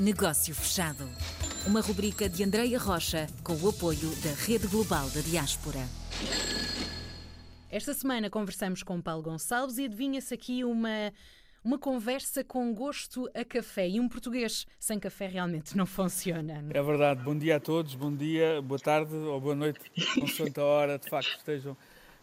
Negócio Fechado. Uma rubrica de Andreia Rocha com o apoio da Rede Global da Diaspora. Esta semana conversamos com Paulo Gonçalves e adivinha-se aqui uma uma conversa com gosto a café. E um português sem café realmente não funciona. É verdade. Bom dia a todos, bom dia, boa tarde ou boa noite, consoante a hora, de facto, estejam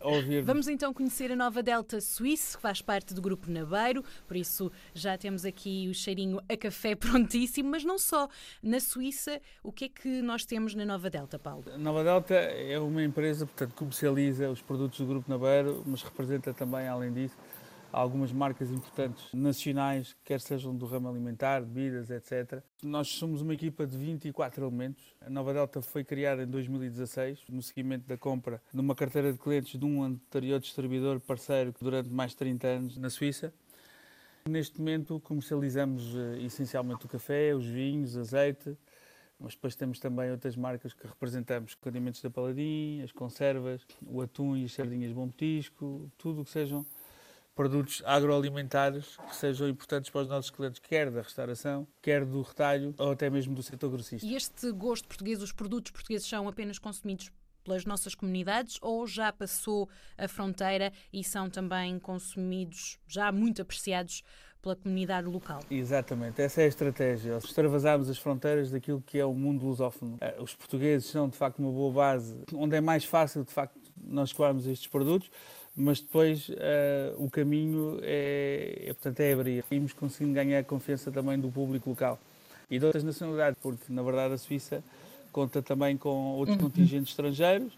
ouvir. Vamos então conhecer a nova Delta Suíça, que faz parte do Grupo Nabeiro, por isso já temos aqui o cheirinho a café prontíssimo, mas não só. Na Suíça, o que é que nós temos na Nova Delta, Paulo? A Nova Delta é uma empresa, portanto, comercializa os produtos do Grupo Nabeiro, mas representa também, além disso, algumas marcas importantes nacionais, quer sejam do ramo alimentar, bebidas, etc. Nós somos uma equipa de 24 elementos. A Nova Delta foi criada em 2016, no seguimento da compra de uma carteira de clientes de um anterior distribuidor parceiro durante mais de 30 anos na Suíça. Neste momento comercializamos eh, essencialmente o café, os vinhos, azeite, mas depois temos também outras marcas que representamos, condimentos da Paladin, as conservas, o atum e as sardinhas bom petisco, tudo o que sejam produtos agroalimentares que sejam importantes para os nossos clientes, quer da restauração, quer do retalho ou até mesmo do setor grossista. E este gosto português, os produtos portugueses são apenas consumidos pelas nossas comunidades ou já passou a fronteira e são também consumidos, já muito apreciados pela comunidade local? Exatamente, essa é a estratégia. Extravasarmos as fronteiras daquilo que é o mundo lusófono. Eh, os portugueses são, de facto, uma boa base onde é mais fácil, de facto, nós coarmos estes produtos mas depois uh, o caminho é, é, portanto, é abrir. Íamos conseguindo ganhar a confiança também do público local e de outras nacionalidades, porque na verdade a Suíça conta também com outros uhum. contingentes estrangeiros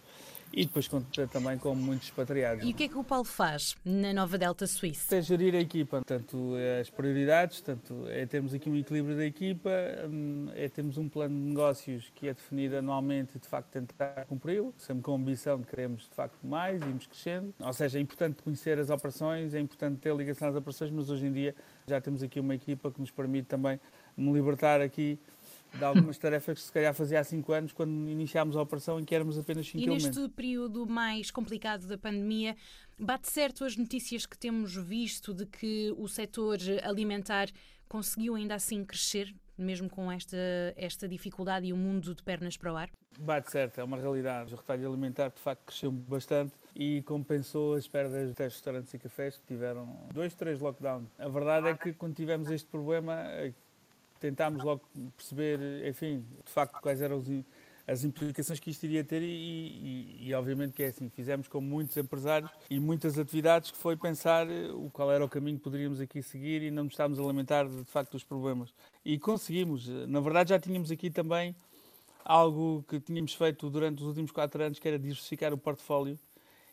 e depois conta também com muitos expatriados. E o que é que o Paulo faz na Nova Delta Suíça? É gerir a equipa, tanto as prioridades, tanto é termos aqui um equilíbrio da equipa, hum, é termos um plano de negócios que é definido anualmente e de facto tentar cumpri-lo, sempre com a ambição de queremos de facto mais, irmos crescendo. Ou seja, é importante conhecer as operações, é importante ter ligação às operações, mas hoje em dia já temos aqui uma equipa que nos permite também me libertar aqui de algumas tarefas que se calhar fazia há 5 anos, quando iniciámos a operação em que éramos apenas 5 E neste período mais complicado da pandemia, bate certo as notícias que temos visto de que o setor alimentar conseguiu ainda assim crescer, mesmo com esta, esta dificuldade e o mundo de pernas para o ar? Bate certo, é uma realidade. O retalho alimentar de facto cresceu bastante e compensou as perdas dos restaurantes e cafés que tiveram dois, três lockdowns. A verdade é que quando tivemos este problema, tentámos logo perceber, enfim, de facto, quais eram as implicações que isto iria ter e, e, e, obviamente que é assim, fizemos como muitos empresários e muitas atividades que foi pensar eh, o qual era o caminho que poderíamos aqui seguir e não nos estávamos a lamentar de, de facto dos problemas. E conseguimos, na verdade já tínhamos aqui também algo que tínhamos feito durante os últimos quatro anos, que era diversificar o portfólio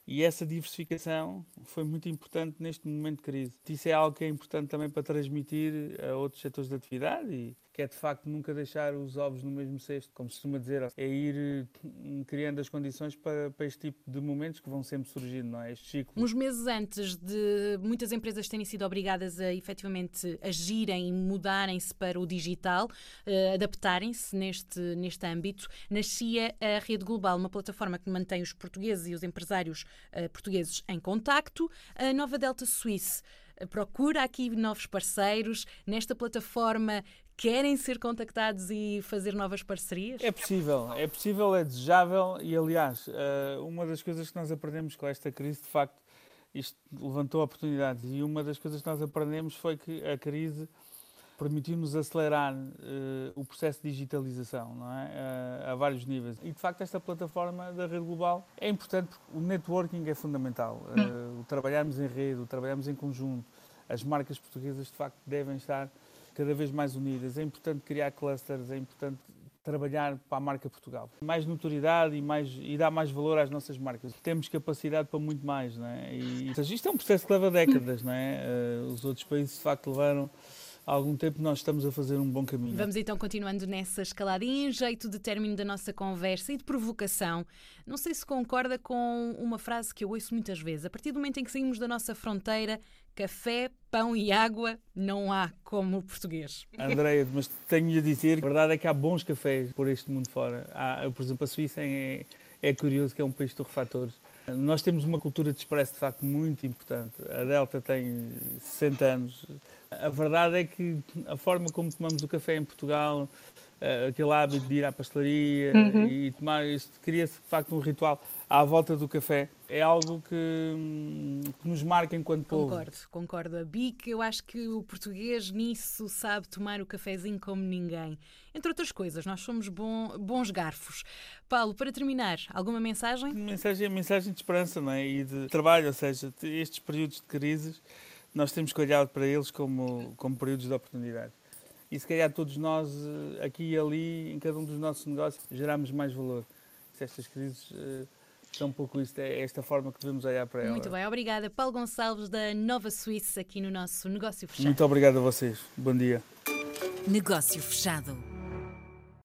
e essa diversificação foi muito importante neste momento de crise. Isso é algo que é importante também para transmitir a outros setores de atividade e que é de facto nunca deixar os ovos no mesmo cesto, como se costuma dizer, é ir hum, criando as condições para, para este tipo de momentos que vão sempre surgindo, não é? Este ciclo. Uns meses antes de muitas empresas terem sido obrigadas a efetivamente agirem e mudarem-se para o digital, uh, adaptarem-se neste, neste âmbito, nascia a Rede Global, uma plataforma que mantém os portugueses e os empresários uh, portugueses em contacto. A Nova Delta Suisse procura aqui novos parceiros nesta plataforma. Querem ser contactados e fazer novas parcerias? É possível, é possível, é desejável e, aliás, eh, uma das coisas que nós aprendemos com esta crise, de facto, isto levantou oportunidades e uma das coisas que nós aprendemos foi que a crise permitiu-nos acelerar uh, o processo de digitalização não é? Uh, a vários níveis. E, de facto, esta plataforma da rede global é importante porque o networking é fundamental. Uh, o trabalharmos em rede, o trabalharmos em conjunto, as marcas portuguesas, de facto, devem estar cada vez mais unidas. É importante criar clusters, é importante trabalhar para a marca Portugal. Mais notoriedade e, mais, e dar mais valor às nossas marcas. Temos capacidade para muito mais, não é? E, isto é um processo que leva décadas, não é? os outros países, de facto, levaram há algum tempo nós estamos a fazer um bom caminho. Vamos então continuando nessa escalada e em jeito de término da nossa conversa e de provocação, não sei se concorda com uma frase que eu ouço muitas vezes. A partir do momento em que saímos da nossa fronteira, café, pão e água não há como o português. Andréia, mas tenho-lhe a dizer, a verdade é que há bons cafés por este mundo fora. Há, por exemplo, a Suíça é, é curioso que é um país de torrefatores Nós temos uma cultura de expresso de facto muito importante. A Delta tem 60 anos. A verdade é que a forma como tomamos o café em Portugal, eh, aquele hábito de ir à pastelaria uhum. e tomar isto, cria-se de facto um ritual à volta do café. É algo que, hum, que nos marca enquanto povo. Concordo, concordo. A BIC, eu acho que o português nisso sabe tomar o cafezinho como ninguém. Entre outras coisas, nós somos bom, bons garfos. Paulo, para terminar, alguma mensagem? Mensagem, mensagem de esperança não é? e de trabalho, ou seja, estes períodos de crises, nós temos que olhar para eles como, como períodos de oportunidade. E se calhar todos nós, eh, aqui e ali, em cada um dos nossos negócios, geramos mais valor. Se estas crises eh, é um pouco isto, é esta forma que devemos olhar para ela. Muito bem, obrigada. Paulo Gonçalves, da Nova Suíça, aqui no nosso Negócio Fechado. Muito obrigado a vocês. Bom dia. Negócio Fechado.